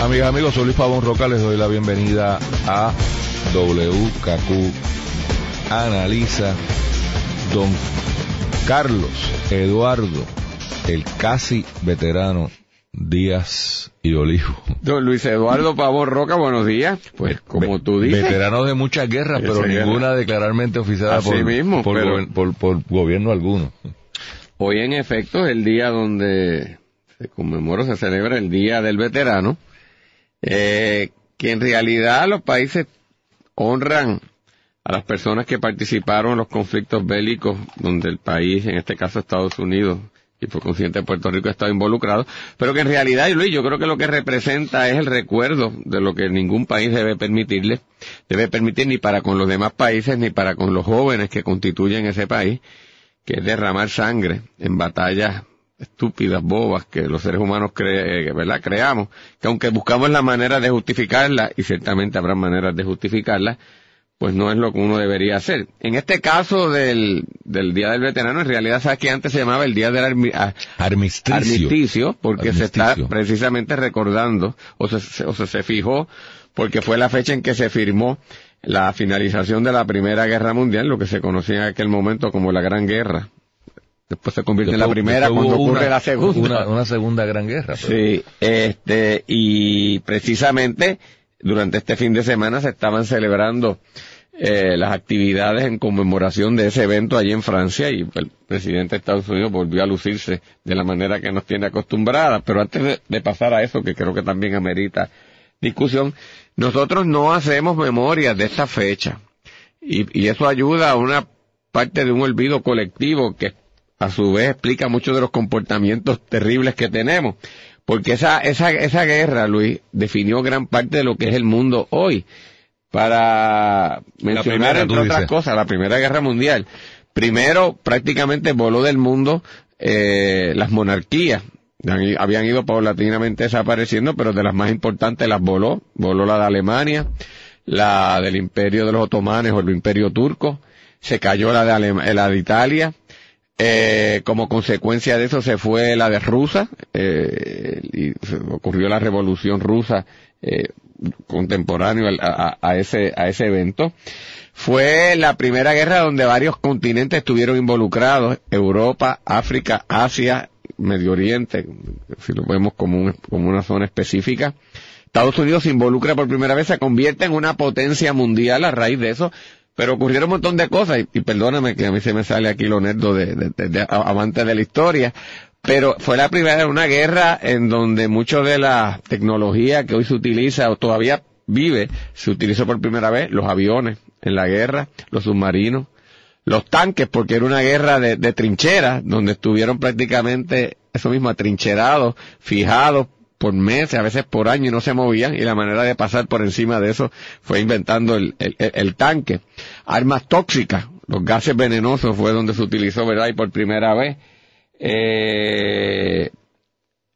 amigas, amigos. Soy Luis Pavón Roca. Les doy la bienvenida a WKQ Analiza. Don Carlos Eduardo, el casi veterano Díaz y Olivo. Don Luis Eduardo Pavón Roca, buenos días. Pues como tú dices. Veterano de muchas guerras, pero guerra. ninguna declararmente oficiada por, mismo, por, pero- gober- por- por gobierno alguno. Hoy en efecto es el día donde se conmemora, se celebra el Día del Veterano, eh, que en realidad los países honran a las personas que participaron en los conflictos bélicos donde el país, en este caso Estados Unidos, y por consiguiente Puerto Rico ha estado involucrado, pero que en realidad, Luis, yo creo que lo que representa es el recuerdo de lo que ningún país debe permitirle, debe permitir ni para con los demás países ni para con los jóvenes que constituyen ese país, que es derramar sangre en batallas estúpidas, bobas, que los seres humanos cre- eh, ¿verdad? creamos, que aunque buscamos la manera de justificarla, y ciertamente habrá maneras de justificarla, pues no es lo que uno debería hacer. En este caso del, del Día del Veterano, en realidad sabes que antes se llamaba el Día del Armi- Armisticio. armisticio, porque se está precisamente recordando, o se, se- o se, se fijó, porque fue la fecha en que se firmó la finalización de la Primera Guerra Mundial, lo que se conocía en aquel momento como la Gran Guerra. Después se convierte en la primera cuando ocurre una- la segunda. Una, una segunda gran guerra. pero- Sí, este, y precisamente durante este fin de semana se estaban celebrando eh, las actividades en conmemoración de ese evento allí en Francia y el presidente de Estados Unidos volvió a lucirse de la manera que nos tiene acostumbradas. Pero antes de, de pasar a eso, que creo que también amerita discusión, nosotros no hacemos memorias de esta fecha y, y eso ayuda a una parte de un olvido colectivo que a su vez explica muchos de los comportamientos terribles que tenemos. Porque esa, esa, esa guerra, Luis, definió gran parte de lo que es el mundo hoy. Para mencionar, primera, entre otras dices. cosas, la Primera Guerra Mundial. Primero, prácticamente voló del mundo eh, las monarquías. Habían ido paulatinamente desapareciendo, pero de las más importantes las voló. Voló la de Alemania, la del Imperio de los Otomanes o el Imperio Turco. Se cayó la de, Alem- la de Italia. Eh, como consecuencia de eso se fue la de Rusa, eh, y ocurrió la revolución rusa eh, a ese, a ese evento. Fue la primera guerra donde varios continentes estuvieron involucrados, Europa, África, Asia, Medio Oriente, si lo vemos como, un- como una zona específica. Estados Unidos se involucra por primera vez, se convierte en una potencia mundial a raíz de eso, pero ocurrieron un montón de cosas, y, perdóname que a mí se me sale aquí lo nerdo de, de, de- de- de la historia, pero fue la primera, una guerra en donde mucho de la tecnología que hoy se utiliza o todavía vive, se utilizó por primera vez, los aviones en la guerra, los submarinos, los tanques, porque era una guerra de, de trincheras, donde estuvieron prácticamente, eso mismo, atrincherados, fijados por meses, a veces por año y no se movían, y la manera de pasar por encima de eso fue inventando el, el- el- tanque. Armas tóxicas, los gases venenosos fue donde se utilizó, ¿verdad? Y por primera vez, eh,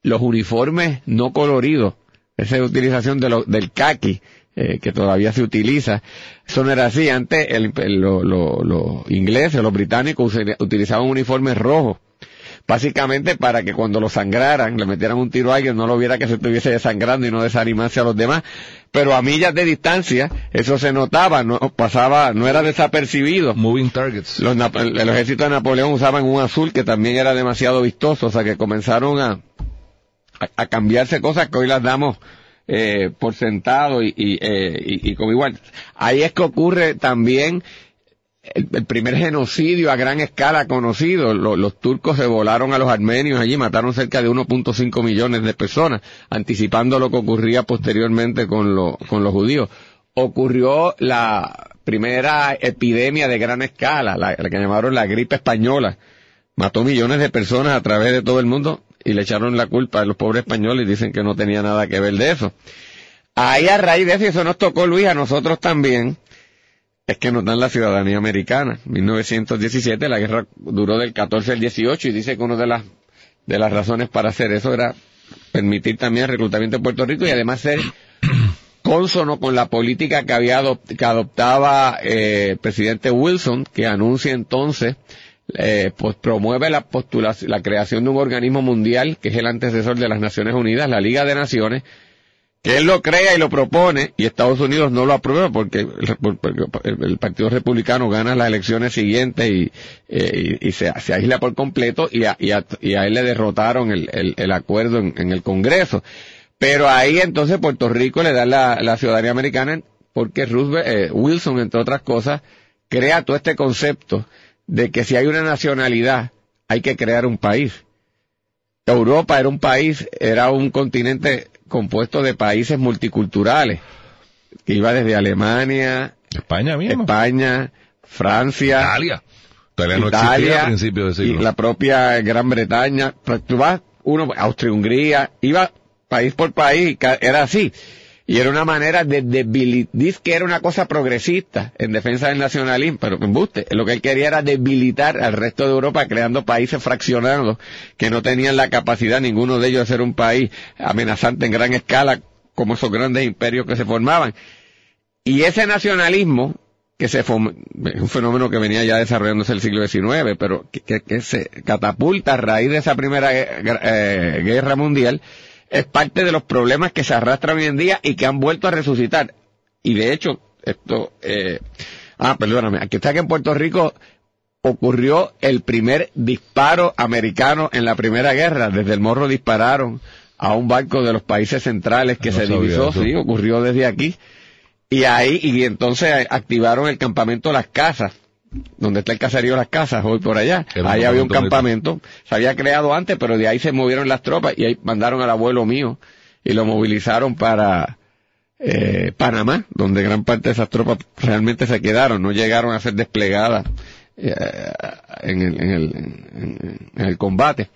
los uniformes no coloridos, esa utilización de lo- del kaki, eh, que todavía se utiliza, eso no era así. Antes el- el- lo- lo- los ingleses, los británicos utilizaban uniformes rojos, básicamente para que cuando lo sangraran, le metieran un tiro a alguien, no lo viera que se estuviese desangrando y no desanimase a los demás. Pero a millas de distancia, eso se notaba, no pasaba, no era desapercibido. Moving targets. Los, el ejército de Napoleón usaban un azul que también era demasiado vistoso, o sea que comenzaron a, a, a cambiarse cosas que hoy las damos eh, por sentado y, y, eh, y- y como igual. Ahí es que ocurre también el, primer genocidio a gran escala conocido. Lo- los turcos se volaron a los armenios allí, mataron cerca de 1.5 millones de personas, anticipando lo que ocurría posteriormente con, lo- con los judíos. Ocurrió la primera epidemia de gran escala, la, que llamaron la gripe española. Mató millones de personas a través de todo el mundo y le echaron la culpa a los pobres españoles y dicen que no tenía nada que ver de eso. Ahí a raíz de eso, eso nos tocó Luis, a nosotros también, es que nos dan la ciudadanía americana. 1917, la guerra duró del 14 al 18 y dice que una de las, de las razones para hacer eso era permitir también el reclutamiento de Puerto Rico y además ser consono con la política que había que adoptaba eh, el presidente Wilson, que anuncia entonces, eh, pues promueve la postulación, la creación de un organismo mundial que es el antecesor de las Naciones Unidas, la Liga de Naciones, que él lo crea y lo propone y Estados Unidos no lo aprueba porque el, Partido Republicano gana las elecciones siguientes y, eh, y, se, se, aísla por completo y a, y a, él le derrotaron el, el acuerdo en, el Congreso. Pero ahí entonces Puerto Rico le da la, la ciudadanía americana porque Roosevelt, eh, Wilson, entre otras cosas, crea todo este concepto de que si hay una nacionalidad hay que crear un país. Europa era un país, era un continente compuesto de países multiculturales, que iba desde Alemania, España mismo. España, Francia, Italia, Italia, principio de siglo. y la propia Gran Bretaña, tú vas, uno, Austria-Hungría, iba país por país, era así. Y era una manera de debilitar, que era una cosa progresista en defensa del nacionalismo, pero embuste. Lo que él quería era debilitar al resto de Europa creando países fraccionados que no tenían la capacidad ninguno de ellos de ser un país amenazante en gran escala como esos grandes imperios que se formaban. Y ese nacionalismo, que se un fenómeno que venía ya desarrollándose el siglo XIX, pero que, se catapulta a raíz de esa primera eh, guerra mundial, es parte de los problemas que se arrastran hoy en día y que han vuelto a resucitar. Y de hecho, esto, eh, ah, perdóname, aquí está que en Puerto Rico ocurrió el primer disparo americano en la Primera Guerra. Desde el Morro dispararon a un barco de los países centrales que se divisó, sí, ocurrió desde aquí. Y ahí, y entonces activaron el campamento Las Casas, donde está el caserío Las Casas, hoy por allá. Ahí había un campamento, se había creado antes, pero de ahí se movieron las tropas y ahí mandaron al abuelo mío y lo movilizaron para eh, Panamá, donde gran parte de esas tropas realmente se quedaron, no llegaron a ser desplegadas eh, en, el, en, el, en, el, combate.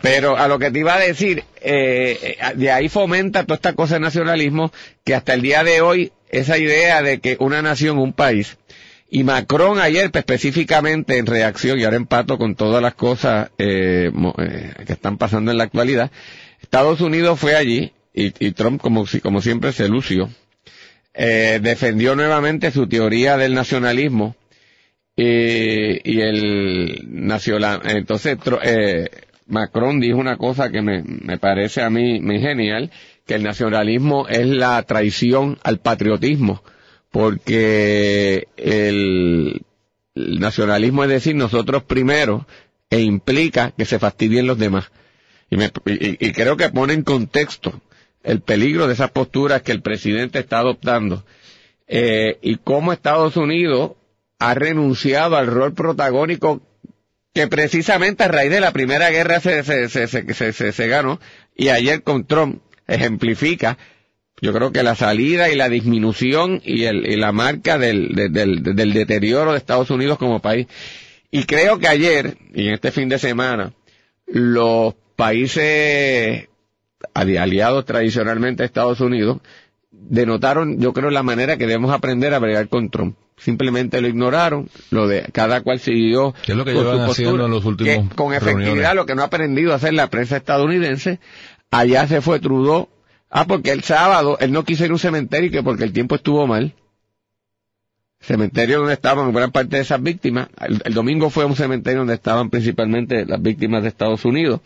Pero a lo que te iba a decir, eh, de ahí fomenta toda esta cosa de nacionalismo que hasta el día de hoy esa idea de que una nación, un país, y Macron ayer, pues, específicamente en reacción, y ahora empato con todas las cosas eh, eh, que están pasando en la actualidad, Estados Unidos fue allí y, Trump, como, como siempre, se lució. Eh, defendió nuevamente su teoría del nacionalismo y el nacional. Entonces, Macron dijo una cosa que me, me parece a mí muy genial, que el nacionalismo es la traición al patriotismo porque el, nacionalismo es decir nosotros primero e implica que se fastidien los demás. Y, me, y, creo que pone en contexto el peligro de esas posturas que el presidente está adoptando eh, y cómo Estados Unidos ha renunciado al rol protagónico que precisamente a raíz de la Primera Guerra se, se, se, ganó y ayer con Trump ejemplifica yo creo que la salida y la disminución y, el, y la marca del, del, del, deterioro de Estados Unidos como país. Y creo que ayer, y en este fin de semana, los países aliados tradicionalmente a Estados Unidos denotaron, yo creo, la manera que debemos aprender a bregar con Trump. Simplemente lo ignoraron, lo de cada cual siguió ¿Qué es lo que llevan haciendo en los últimos con efectividad lo que no ha aprendido a hacer la prensa estadounidense. Allá se fue Trudeau Ah, porque el sábado él no quiso ir a un cementerio que porque el tiempo estuvo mal. Cementerio donde estaban gran parte de esas víctimas. El, domingo fue un cementerio donde estaban principalmente las víctimas de Estados Unidos.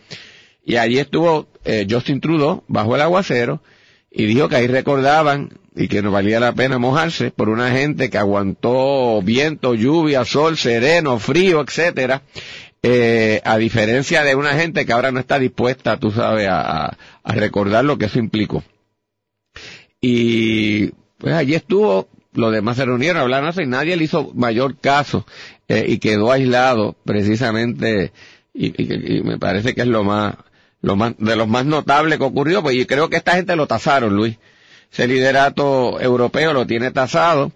Y allí estuvo eh, Justin Trudeau bajo el aguacero y dijo que ahí recordaban y que no valía la pena mojarse por una gente que aguantó viento, lluvia, sol, sereno, frío, etcétera, eh, a diferencia de una gente que ahora no está dispuesta, tú sabes, a, recordar lo que eso implicó. Y pues allí estuvo, los demás se reunieron, hablaron y nadie le hizo mayor caso eh, y quedó aislado precisamente y, me parece que es lo más, lo más, de los más notables que ocurrió, pues yo creo que esta gente lo tasaron, Luis. Ese liderato europeo lo tiene tasado.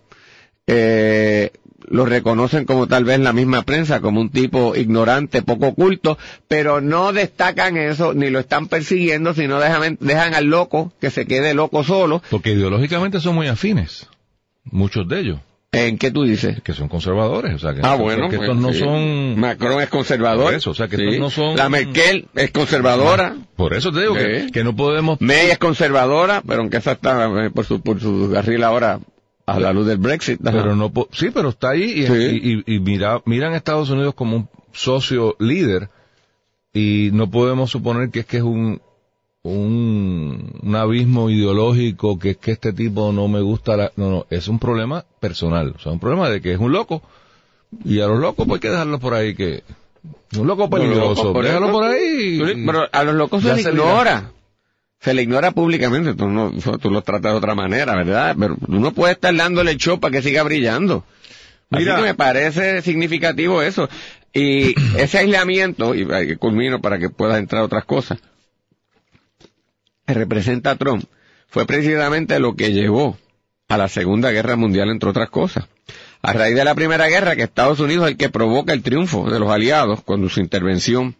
Eh, lo reconocen como tal vez la misma prensa, como un tipo ignorante, poco oculto, pero no destacan eso, ni lo están persiguiendo, sino dejan, dejan al loco que se quede loco solo. Porque ideológicamente son muy afines, muchos de ellos. ¿En qué tú dices? Que son conservadores, o sea que, ah, bueno, que estos pues, no son... Macron es conservador. eso, o sea que estos no son... La Merkel es conservadora. Por eso te digo que, que, no podemos... May es conservadora, pero aunque esa está eh, por su, por su carril ahora a la luz del Brexit. Pero no, sí, pero está ahí y, y, mira, miran a Estados Unidos como un socio líder y no podemos suponer que es que es un, un, un abismo ideológico, que es que este tipo no me gusta, la, no, no, es un problema personal, o sea, un problema de que es un loco y a los locos pues hay que dejarlos por ahí que, un loco peligroso, déjalo por ahí. Pero a los locos se les ignora se le ignora públicamente, tú, no, tú lo tratas de otra manera, ¿verdad? Pero uno puede estar dándole el show para que siga brillando. Mira, Así que me parece significativo eso. Y ese aislamiento, y culmino para que pueda entrar otras cosas, que representa Trump, fue precisamente lo que llevó a la Segunda Guerra Mundial, entre otras cosas. A raíz de la Primera Guerra, que Estados Unidos es el que provoca el triunfo de los aliados con su intervención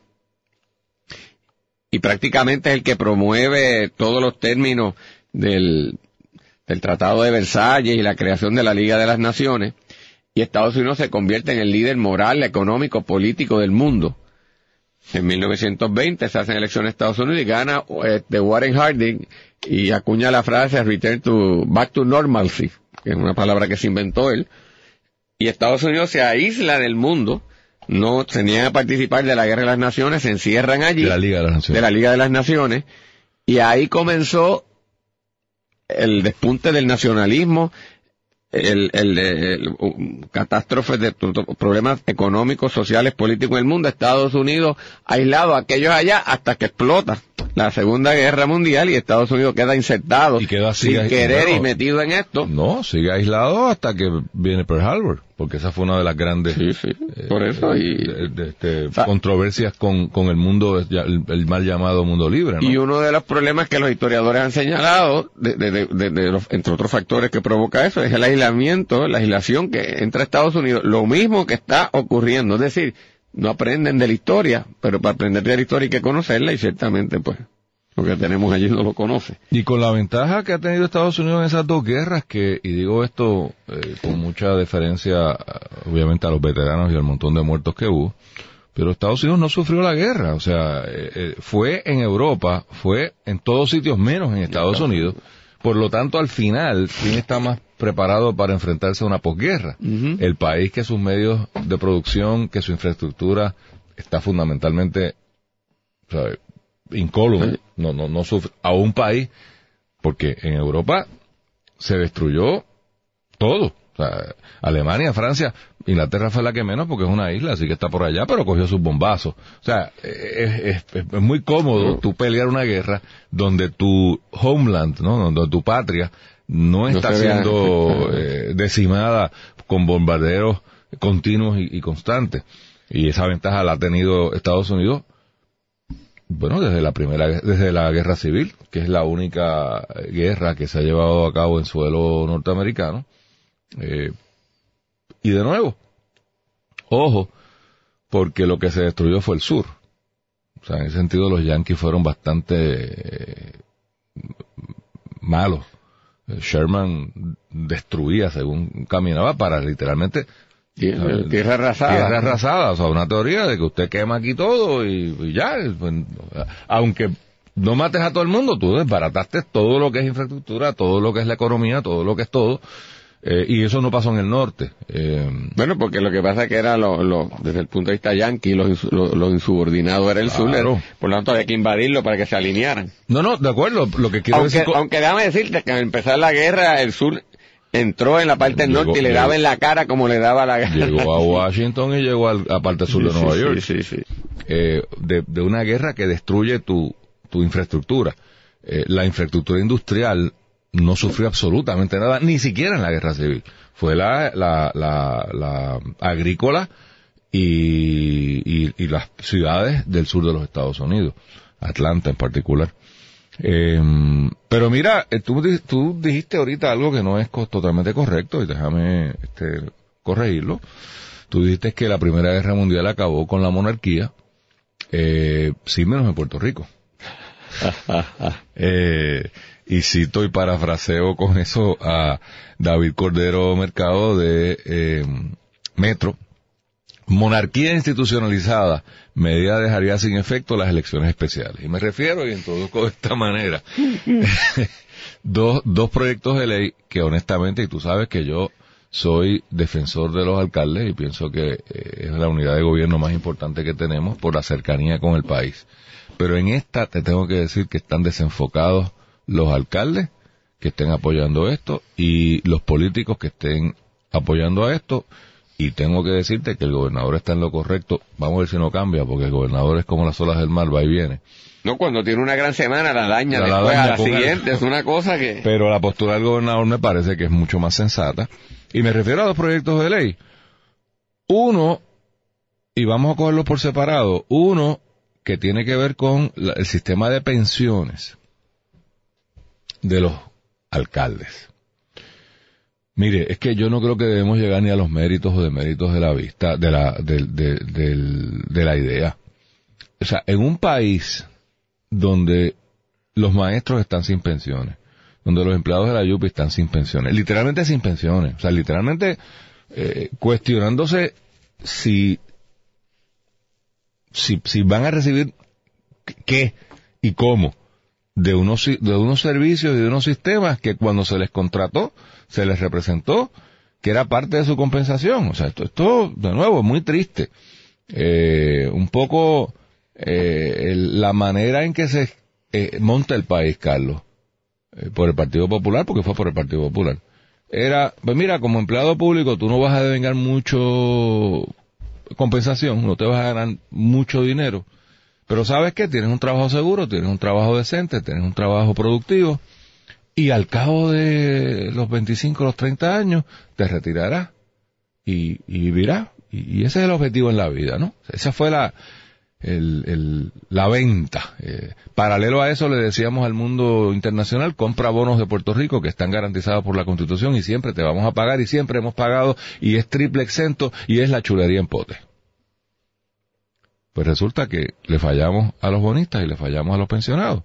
y prácticamente es el que promueve todos los términos del, Tratado de Versalles y la creación de la Liga de las Naciones, y Estados Unidos se convierte en el líder moral, económico, político del mundo. En 1920 se hacen elecciones en Estados Unidos y gana este, Warren Harding y acuña la frase return to, back to normalcy, que es una palabra que se inventó él. Y Estados Unidos se aísla del mundo no se niegan a participar de la Guerra de las Naciones, se encierran allí. De la Liga de las Naciones. De la Liga de las Naciones. Y ahí comenzó el despunte del nacionalismo, el, el, el, catástrofes de problemas económicos, sociales, políticos en el mundo, Estados Unidos aislado, aquellos allá, hasta que explota la Segunda Guerra Mundial y Estados Unidos queda insertado y queda sin querer y metido en esto. No, sigue aislado hasta que viene Pearl Harbor, porque esa fue una de las grandes eh, por eso y este, controversias con, con el mundo, el, mal llamado mundo libre. Y uno de los problemas que los historiadores han señalado, de, de, de, entre otros factores que provoca eso, es el aislamiento, la aislación que entra a Estados Unidos, lo mismo que está ocurriendo, es decir, no aprenden de la historia, pero para aprender de la historia hay que conocerla y ciertamente pues lo que tenemos allí no lo conoce. Y con la ventaja que ha tenido Estados Unidos en esas dos guerras, que, y digo esto eh, con mucha deferencia obviamente a los veteranos y al montón de muertos que hubo, pero Estados Unidos no sufrió la guerra, o sea, eh, eh, fue en Europa, fue en todos sitios menos en Estados Unidos, por lo tanto al final, ¿quién está más preparado para enfrentarse a una posguerra. El país que sus medios de producción, que su infraestructura está fundamentalmente incólume, no, no, no sufre, a un país, porque en Europa se destruyó todo. Alemania, Francia, Inglaterra fue la que menos porque es una isla, así que está por allá, pero cogió sus bombazos. O sea, es, es, muy cómodo tú pelear una guerra donde tu homeland, ¿no? Donde tu patria no está siendo eh, decimada con bombarderos continuos y, constantes. Y esa ventaja la ha tenido Estados Unidos, bueno, desde la primera, desde la guerra civil, que es la única guerra que se ha llevado a cabo en suelo norteamericano. Eh, y de nuevo, ojo, porque lo que se destruyó fue el sur. O sea, en ese sentido los yanquis fueron bastante eh, malos Sherman destruía según caminaba para literalmente tierra, arrasada. Tierra arrasada, o sea, una teoría de que usted quema aquí todo y, ya, pues, aunque no mates a todo el mundo, tú desbarataste todo lo que es infraestructura, todo lo que es la economía, todo lo que es todo, eh, y eso no pasó en el norte. Eh, bueno, porque lo que pasa es que era lo, lo, desde el punto de vista yanqui, los, lo, insubordinados era el sur, por lo tanto había que invadirlo para que se alinearan. No, no, de acuerdo, lo que quiero aunque, decir... Aunque déjame decirte que al empezar la guerra, el sur entró en la parte del norte y le daba en la cara como le daba la guerra. Llegó a Washington y llegó a la parte sur de Nueva York. Sí, sí, eh, de, de, una guerra que destruye tu, tu infraestructura. Eh, la infraestructura industrial no sufrió absolutamente nada, ni siquiera en la guerra civil. Fue la, la, la, agrícola y, y, las ciudades del sur de los Estados Unidos, Atlanta en particular. Em, pero mira, eh, tú, tú dijiste ahorita algo que no es totalmente correcto y déjame este, corregirlo. Tú dijiste que la Primera Guerra Mundial acabó con la monarquía, eh, sí menos en Puerto Rico. eh, y cito y parafraseo con eso a David Cordero Mercado de eh, Metro. Monarquía institucionalizada, medida dejaría sin efecto las elecciones especiales. Y me refiero, y introduzco de esta manera, dos, dos proyectos de ley que honestamente, y tú sabes que yo soy defensor de los alcaldes y pienso que eh, es la unidad de gobierno más importante que tenemos por la cercanía con el país. Pero en esta te tengo que decir que están desenfocados los alcaldes que estén apoyando esto y los políticos que estén apoyando a esto. Y tengo que decirte que el gobernador está en lo correcto. Vamos a ver si no cambia, porque el gobernador es como las olas del mar, va y viene. No, cuando tiene una gran semana la daña La después daña, a la siguiente, es una cosa que... Pero la postura del gobernador me parece que es mucho más sensata. Y me refiero a dos proyectos de ley. Uno, y vamos a cogerlos por separado, uno que tiene que ver con la- el sistema de pensiones de los alcaldes. Mire, es que yo no creo que debemos llegar ni a los méritos o deméritos de la vista, de la, del- de, del- de la idea. O sea, en un país donde los maestros están sin pensiones, donde los empleados de la YUPI están sin pensiones, literalmente sin pensiones, o sea, literalmente eh, cuestionándose si, si, si van a recibir qué y cómo de unos, de unos servicios y de unos sistemas que cuando se les contrató, se les representó que era parte de su compensación. O sea, esto, esto de nuevo, es muy triste. Eh, un poco eh, la manera en que se eh, monta el país, Carlos, eh, por el Partido Popular, porque fue por el Partido Popular, era, pues mira, como empleado público tú no vas a devengar mucho compensación, no te vas a ganar mucho dinero, pero sabes que tienes un trabajo seguro, tienes un trabajo decente, tienes un trabajo productivo, y al cabo de los 25, los 30 años, te retirarás y, vivirás. Y, ese es el objetivo en la vida, ¿no? Esa fue la, el- la venta. Eh, paralelo a eso le decíamos al mundo internacional, compra bonos de Puerto Rico que están garantizados por la Constitución y siempre te vamos a pagar y siempre hemos pagado y es triple exento y es la chulería en pote. Pues resulta que le fallamos a los bonistas y le fallamos a los pensionados.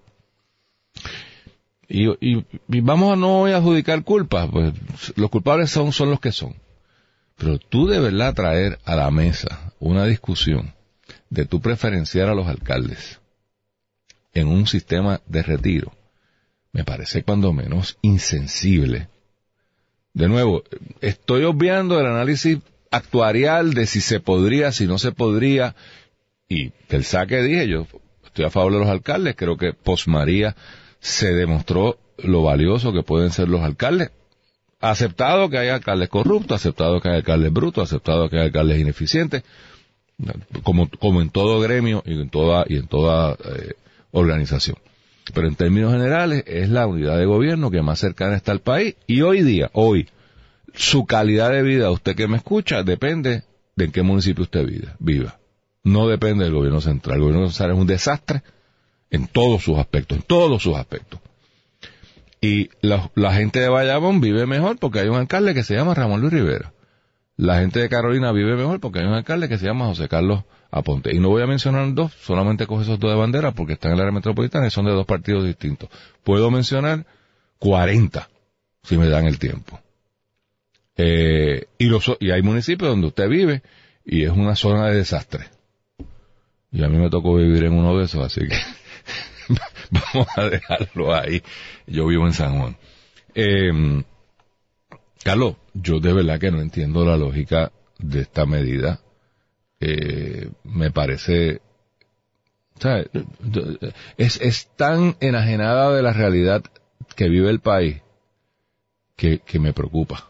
Y, vamos a no adjudicar culpas, pues los culpables son, son los que son. Pero tú de verdad traer a la mesa una discusión de tú preferenciar a los alcaldes en un sistema de retiro, me parece cuando menos insensible. De nuevo, estoy obviando el análisis actuarial de si se podría, si no se podría, y del saque dije yo, estoy a favor de los alcaldes, creo que post María se demostró lo valioso que pueden ser los alcaldes. Aceptado que hay alcaldes corruptos, aceptado que hay alcaldes brutos, aceptado que hay alcaldes ineficientes, como, como en todo gremio y en toda, y en toda eh, organización. Pero en términos generales es la unidad de gobierno que más cercana está al país y hoy día, hoy, su calidad de vida, usted que me escucha, depende de en qué municipio usted viva. No depende del gobierno central. El gobierno central es un desastre en todos sus aspectos, en todos sus aspectos. Y la, la gente de Bayamón vive mejor porque hay un alcalde que se llama Ramón Luis Rivera. La gente de Carolina vive mejor porque hay un alcalde que se llama José Carlos Aponte. Y no voy a mencionar dos, solamente coge esos dos de bandera porque están en el área metropolitana y son de dos partidos distintos. Puedo mencionar 40, si me dan el tiempo. Eh, y, los, y hay municipios donde usted vive y es una zona de desastre. Y a mí me tocó vivir en uno de esos, así que vamos a dejarlo ahí. Yo vivo en San Juan. Eh, Carlos, yo de verdad que no entiendo la lógica de esta medida. Eh, me parece, ¿sabes? Es, es tan enajenada de la realidad que vive el país que, que me preocupa.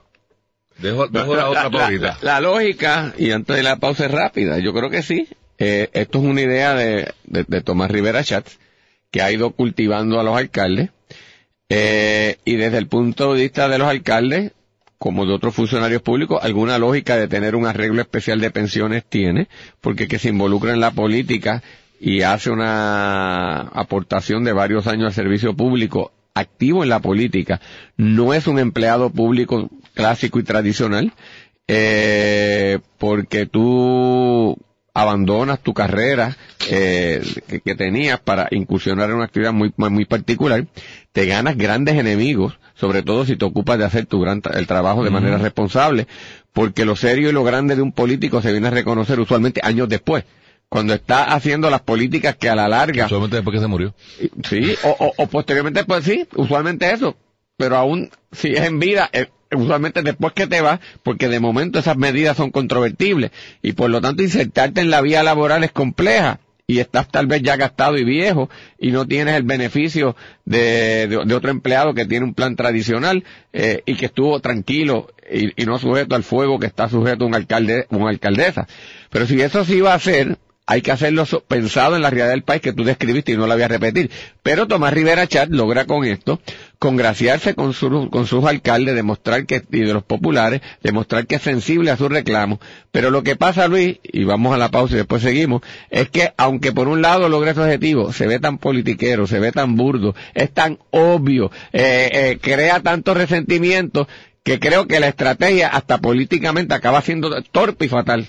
Dejo, dejo la otra ahorita. la lógica, y antes de la pausa es rápida, yo creo que sí. Eh, esto es una idea de, Tomás Rivera Schatz, que ha ido cultivando a los alcaldes. Eh, y desde el punto de vista de los alcaldes, como de otros funcionarios públicos, alguna lógica de tener un arreglo especial de pensiones tiene, porque que se involucra en la política y hace una aportación de varios años al servicio público activo en la política, no es un empleado público clásico y tradicional, eh, porque tú abandonas tu carrera eh, que, tenías para incursionar en una actividad muy, muy particular, te ganas grandes enemigos, sobre todo si te ocupas de hacer tu gran el trabajo de manera responsable, porque lo serio y lo grande de un político se viene a reconocer usualmente años después cuando está haciendo las políticas que a la larga... Usualmente después que se murió. Sí, o, o, posteriormente, pues sí, usualmente eso. Pero aún si es en vida, eh, usualmente después que te vas, porque de momento esas medidas son controvertibles. Y por lo tanto insertarte en la vía laboral es compleja y estás tal vez ya gastado y viejo y no tienes el beneficio de, de, otro empleado que tiene un plan tradicional eh, y que estuvo tranquilo y, no sujeto al fuego que está sujeto un alcalde, una alcaldesa. Pero si eso sí va a ser, hay que hacerlo pensado en la realidad del país que tú describiste y no la voy a repetir. Pero Tomás Rivera Chat logra con esto congraciarse con, con sus alcaldes, demostrar que, y de los populares, demostrar que es sensible a sus reclamos. Pero lo que pasa, Luis, y vamos a la pausa y después seguimos, es que aunque por un lado logra ese objetivo, se ve tan politiquero, se ve tan burdo, es tan obvio, eh, eh, crea tanto resentimiento, que creo que la estrategia hasta políticamente acaba siendo torpe y fatal.